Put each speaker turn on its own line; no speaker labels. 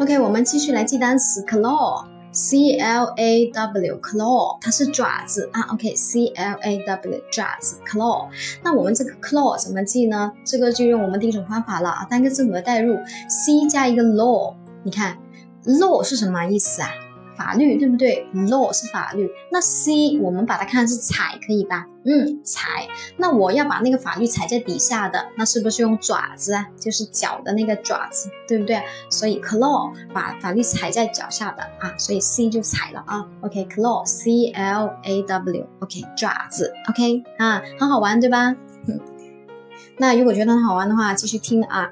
OK，我们继续来记单词 claw，C L A W，claw，它是爪子啊。OK，C L A W，爪子，claw。那我们这个 claw 怎么记呢？这个就用我们第一种方法了啊，单个字母的代入，C 加一个 law，你看 law 是什么意思啊？法律对不对？law 是法律，那 c 我们把它看是踩，可以吧？嗯，踩。那我要把那个法律踩在底下的，那是不是用爪子啊？就是脚的那个爪子，对不对？所以 claw 把法律踩在脚下的啊，所以 c 就踩了啊。OK，claw，c l a w，OK，爪子，OK 啊，很好玩对吧？那如果觉得很好玩的话，继续听啊。